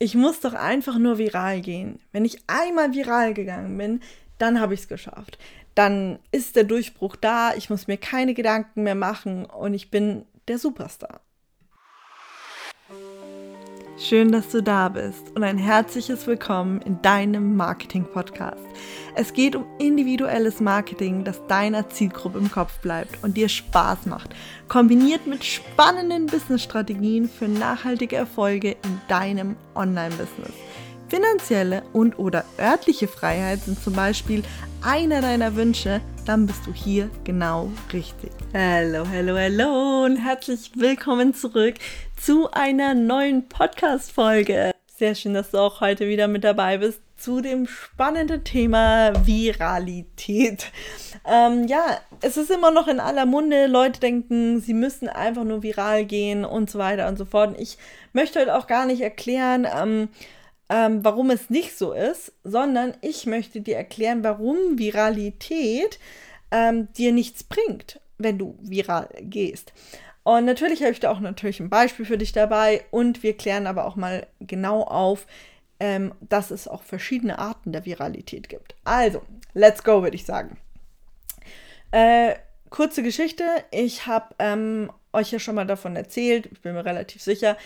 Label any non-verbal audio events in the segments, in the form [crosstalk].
ich muss doch einfach nur viral gehen. Wenn ich einmal viral gegangen bin, dann habe ich es geschafft. Dann ist der Durchbruch da, ich muss mir keine Gedanken mehr machen und ich bin der Superstar. Schön, dass du da bist und ein herzliches Willkommen in deinem Marketing-Podcast. Es geht um individuelles Marketing, das deiner Zielgruppe im Kopf bleibt und dir Spaß macht, kombiniert mit spannenden Business-Strategien für nachhaltige Erfolge in deinem Online-Business. Finanzielle und oder örtliche Freiheit sind zum Beispiel einer deiner Wünsche, dann bist du hier genau richtig. Hallo, hallo, hallo und herzlich willkommen zurück zu einer neuen Podcast-Folge. Sehr schön, dass du auch heute wieder mit dabei bist zu dem spannenden Thema Viralität. Ähm, ja, es ist immer noch in aller Munde. Leute denken, sie müssen einfach nur viral gehen und so weiter und so fort. Ich möchte heute auch gar nicht erklären, ähm, ähm, warum es nicht so ist, sondern ich möchte dir erklären, warum Viralität ähm, dir nichts bringt, wenn du viral gehst. Und natürlich habe ich da auch natürlich ein Beispiel für dich dabei und wir klären aber auch mal genau auf, ähm, dass es auch verschiedene Arten der Viralität gibt. Also, let's go, würde ich sagen. Äh, kurze Geschichte. Ich habe ähm, euch ja schon mal davon erzählt, ich bin mir relativ sicher,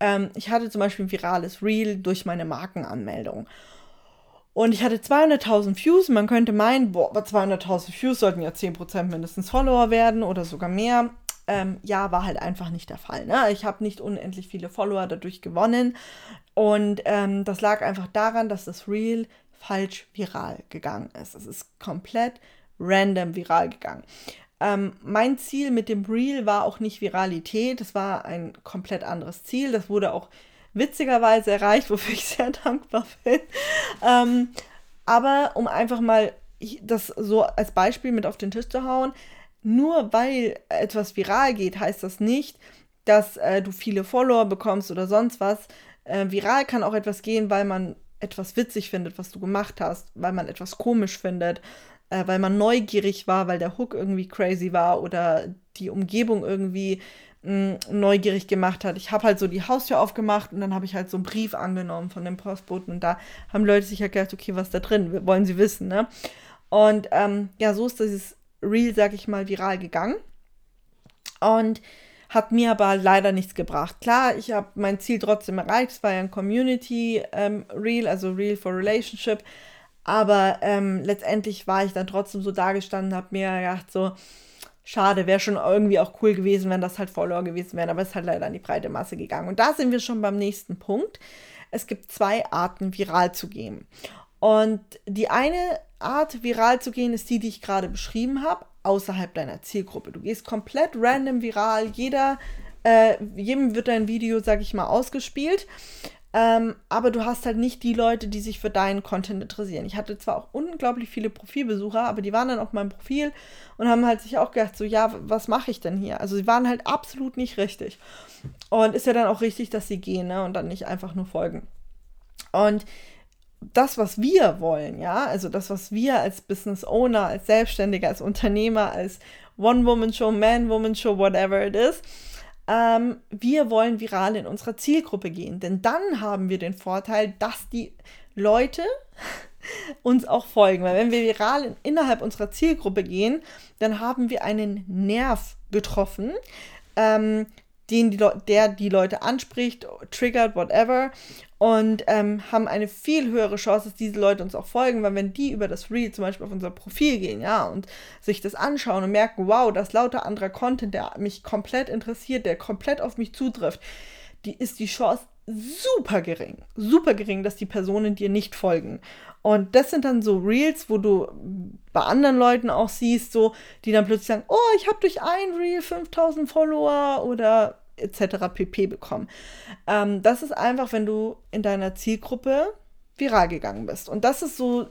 ähm, ich hatte zum Beispiel ein virales Reel durch meine Markenanmeldung. Und ich hatte 200.000 Views. Man könnte meinen, boah, aber 200.000 Views sollten ja 10% mindestens Follower werden oder sogar mehr. Ähm, ja, war halt einfach nicht der Fall. Ne? Ich habe nicht unendlich viele Follower dadurch gewonnen. Und ähm, das lag einfach daran, dass das Reel falsch viral gegangen ist. Es ist komplett random viral gegangen. Ähm, mein Ziel mit dem Reel war auch nicht Viralität, das war ein komplett anderes Ziel. Das wurde auch witzigerweise erreicht, [laughs] wofür ich sehr dankbar bin. Ähm, aber um einfach mal das so als Beispiel mit auf den Tisch zu hauen, nur weil etwas viral geht, heißt das nicht, dass äh, du viele Follower bekommst oder sonst was. Äh, viral kann auch etwas gehen, weil man etwas witzig findet, was du gemacht hast, weil man etwas komisch findet, äh, weil man neugierig war, weil der Hook irgendwie crazy war oder die Umgebung irgendwie mm, neugierig gemacht hat. Ich habe halt so die Haustür aufgemacht und dann habe ich halt so einen Brief angenommen von dem Postboten und da haben Leute sich ja gedacht, okay, was da drin? Wollen sie wissen, ne? Und ähm, ja, so ist dieses Reel, sag ich mal, viral gegangen. Und hat mir aber leider nichts gebracht. Klar, ich habe mein Ziel trotzdem erreicht. Es war ja ein Community ähm, Reel, also Reel for Relationship. Aber ähm, letztendlich war ich dann trotzdem so dagestanden, habe mir gedacht, so, schade, wäre schon irgendwie auch cool gewesen, wenn das halt Follower gewesen wären, aber es ist halt leider an die breite Masse gegangen. Und da sind wir schon beim nächsten Punkt. Es gibt zwei Arten, viral zu gehen. Und die eine Art, viral zu gehen, ist die, die ich gerade beschrieben habe, außerhalb deiner Zielgruppe. Du gehst komplett random viral, jeder, äh, jedem wird dein Video, sag ich mal, ausgespielt. Ähm, aber du hast halt nicht die Leute, die sich für deinen Content interessieren. Ich hatte zwar auch unglaublich viele Profilbesucher, aber die waren dann auf meinem Profil und haben halt sich auch gedacht, so, ja, was mache ich denn hier? Also sie waren halt absolut nicht richtig. Und ist ja dann auch richtig, dass sie gehen ne? und dann nicht einfach nur folgen. Und das, was wir wollen, ja, also das, was wir als Business Owner, als Selbstständiger, als Unternehmer, als One-Woman-Show, Man-Woman-Show, whatever it is, ähm, wir wollen viral in unserer Zielgruppe gehen. Denn dann haben wir den Vorteil, dass die Leute [laughs] uns auch folgen. Weil wenn wir viral in, innerhalb unserer Zielgruppe gehen, dann haben wir einen Nerv getroffen, ähm, den die der die Leute anspricht, triggert, whatever und ähm, haben eine viel höhere Chance, dass diese Leute uns auch folgen, weil wenn die über das Reel zum Beispiel auf unser Profil gehen, ja, und sich das anschauen und merken, wow, das ist lauter anderer Content, der mich komplett interessiert, der komplett auf mich zutrifft, die ist die Chance super gering, super gering, dass die Personen dir nicht folgen. Und das sind dann so Reels, wo du bei anderen Leuten auch siehst, so, die dann plötzlich sagen, oh, ich habe durch ein Reel 5000 Follower oder etc. pp. bekommen. Ähm, das ist einfach, wenn du in deiner Zielgruppe viral gegangen bist. Und das ist so,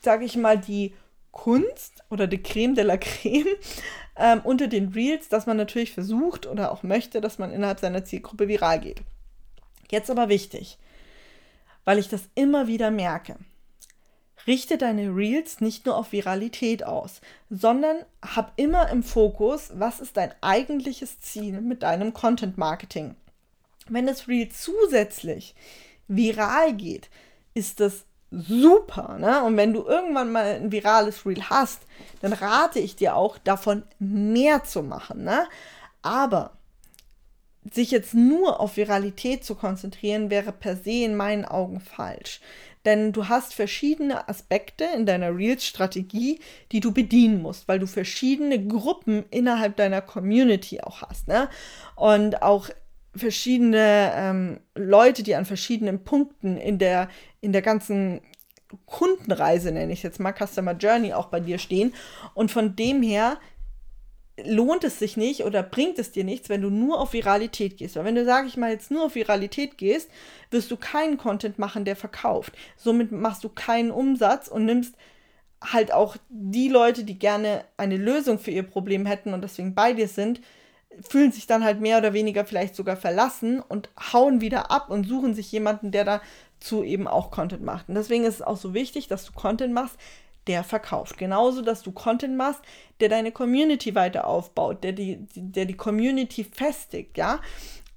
sage ich mal, die Kunst oder die Creme de la Creme ähm, unter den Reels, dass man natürlich versucht oder auch möchte, dass man innerhalb seiner Zielgruppe viral geht. Jetzt aber wichtig, weil ich das immer wieder merke. Richte deine Reels nicht nur auf Viralität aus, sondern hab immer im Fokus, was ist dein eigentliches Ziel mit deinem Content Marketing. Wenn das Reel zusätzlich viral geht, ist das super. Ne? Und wenn du irgendwann mal ein virales Reel hast, dann rate ich dir auch, davon mehr zu machen. Ne? Aber sich jetzt nur auf Viralität zu konzentrieren, wäre per se in meinen Augen falsch. Denn du hast verschiedene Aspekte in deiner Reels-Strategie, die du bedienen musst, weil du verschiedene Gruppen innerhalb deiner Community auch hast. Ne? Und auch verschiedene ähm, Leute, die an verschiedenen Punkten in der, in der ganzen Kundenreise, nenne ich jetzt mal, Customer Journey auch bei dir stehen. Und von dem her lohnt es sich nicht oder bringt es dir nichts, wenn du nur auf Viralität gehst. Weil wenn du, sage ich mal, jetzt nur auf Viralität gehst, wirst du keinen Content machen, der verkauft. Somit machst du keinen Umsatz und nimmst halt auch die Leute, die gerne eine Lösung für ihr Problem hätten und deswegen bei dir sind, fühlen sich dann halt mehr oder weniger vielleicht sogar verlassen und hauen wieder ab und suchen sich jemanden, der dazu eben auch Content macht. Und deswegen ist es auch so wichtig, dass du Content machst, der verkauft. Genauso, dass du Content machst, der deine Community weiter aufbaut, der die, der die Community festigt, ja.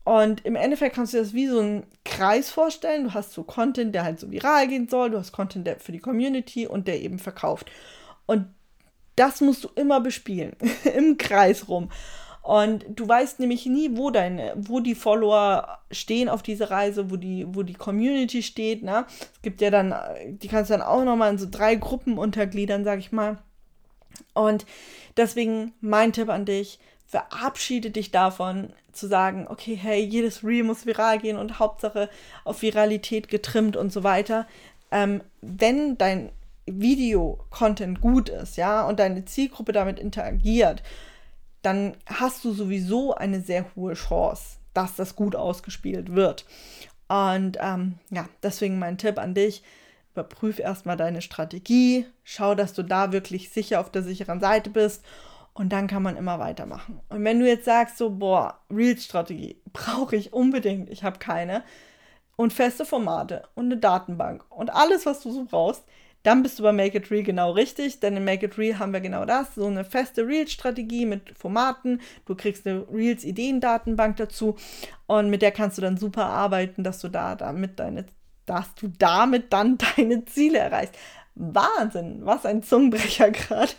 Und im Endeffekt kannst du das wie so einen Kreis vorstellen. Du hast so Content, der halt so viral gehen soll, du hast Content der für die Community und der eben verkauft. Und das musst du immer bespielen, [laughs] im Kreis rum. Und du weißt nämlich nie, wo deine, wo die Follower stehen auf dieser Reise, wo die, wo die Community steht. Ne? Es gibt ja dann, die kannst du dann auch nochmal in so drei Gruppen untergliedern, sag ich mal. Und deswegen mein Tipp an dich, verabschiede dich davon zu sagen, okay, hey, jedes Reel muss viral gehen und Hauptsache auf Viralität getrimmt und so weiter. Ähm, wenn dein Video-Content gut ist, ja, und deine Zielgruppe damit interagiert dann hast du sowieso eine sehr hohe Chance, dass das gut ausgespielt wird. Und ähm, ja, deswegen mein Tipp an dich, überprüf erstmal deine Strategie, schau, dass du da wirklich sicher auf der sicheren Seite bist und dann kann man immer weitermachen. Und wenn du jetzt sagst, so, boah, Real-Strategie brauche ich unbedingt, ich habe keine, und feste Formate und eine Datenbank und alles, was du so brauchst, dann bist du bei Make It Real genau richtig, denn in Make It Real haben wir genau das, so eine feste Reels-Strategie mit Formaten. Du kriegst eine Reels-Ideendatenbank dazu und mit der kannst du dann super arbeiten, dass du da damit deine, dass du damit dann [laughs] deine Ziele erreichst. Wahnsinn, was ein Zungenbrecher [laughs] gerade.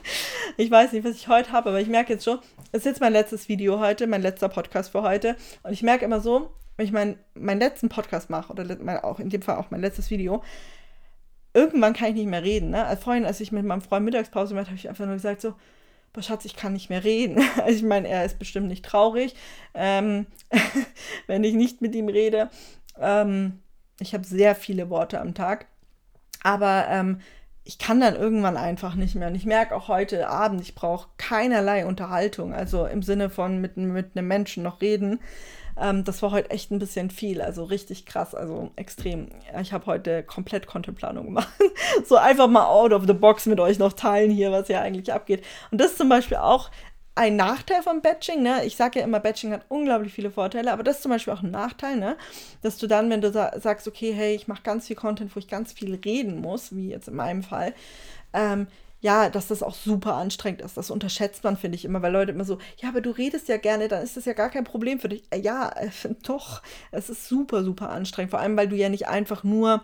Ich weiß nicht, was ich heute habe, aber ich merke jetzt schon, es ist jetzt mein letztes Video heute, mein letzter Podcast für heute. Und ich merke immer so, wenn ich mein, meinen letzten Podcast mache, oder mein, auch in dem Fall auch mein letztes Video, irgendwann kann ich nicht mehr reden. Ne? Als vorhin, als ich mit meinem Freund Mittagspause gemacht habe, ich einfach nur gesagt so, boah, Schatz, ich kann nicht mehr reden. [laughs] Also ich meine, er ist bestimmt nicht traurig, ähm, [laughs] wenn ich nicht mit ihm rede. Ähm, ich habe sehr viele Worte am Tag. Aber ähm, ich kann dann irgendwann einfach nicht mehr. Und ich merke auch heute Abend, ich brauche keinerlei Unterhaltung. Also im Sinne von mit, mit einem Menschen noch reden. Ähm, das war heute echt ein bisschen viel, also richtig krass, also extrem. Ich habe heute komplett Contentplanung gemacht. [laughs] so einfach mal out of the box mit euch noch teilen hier, was ja eigentlich abgeht. Und das ist zum Beispiel auch ein Nachteil von Batching, ne? Ich sage ja immer, Batching hat unglaublich viele Vorteile, aber das ist zum Beispiel auch ein Nachteil, ne? Dass du dann, wenn du sagst, okay, hey, ich mache ganz viel Content, wo ich ganz viel reden muss, wie jetzt in meinem Fall, ähm, ja, dass das auch super anstrengend ist. Das unterschätzt man, finde ich immer, weil Leute immer so, ja, aber du redest ja gerne, dann ist das ja gar kein Problem für dich. Äh, ja, äh, [laughs] doch, es ist super, super anstrengend. Vor allem, weil du ja nicht einfach nur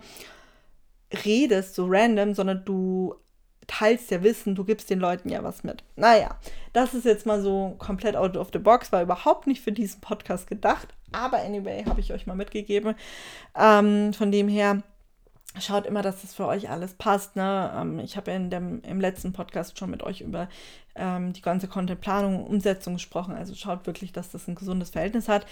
redest, so random, sondern du teilst ja Wissen, du gibst den Leuten ja was mit. Naja, das ist jetzt mal so komplett out of the box, war überhaupt nicht für diesen Podcast gedacht, aber anyway, habe ich euch mal mitgegeben. Ähm, von dem her, schaut immer, dass das für euch alles passt. Ne? Ähm, ich habe ja in dem, im letzten Podcast schon mit euch über ähm, die ganze Contentplanung und Umsetzung gesprochen. Also schaut wirklich, dass das ein gesundes Verhältnis hat.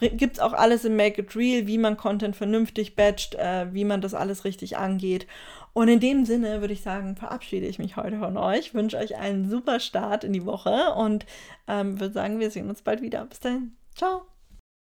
Gibt es auch alles im Make It Real, wie man Content vernünftig batcht, äh, wie man das alles richtig angeht. Und in dem Sinne würde ich sagen, verabschiede ich mich heute von euch, wünsche euch einen super Start in die Woche und ähm, würde sagen, wir sehen uns bald wieder. Bis dahin. Ciao.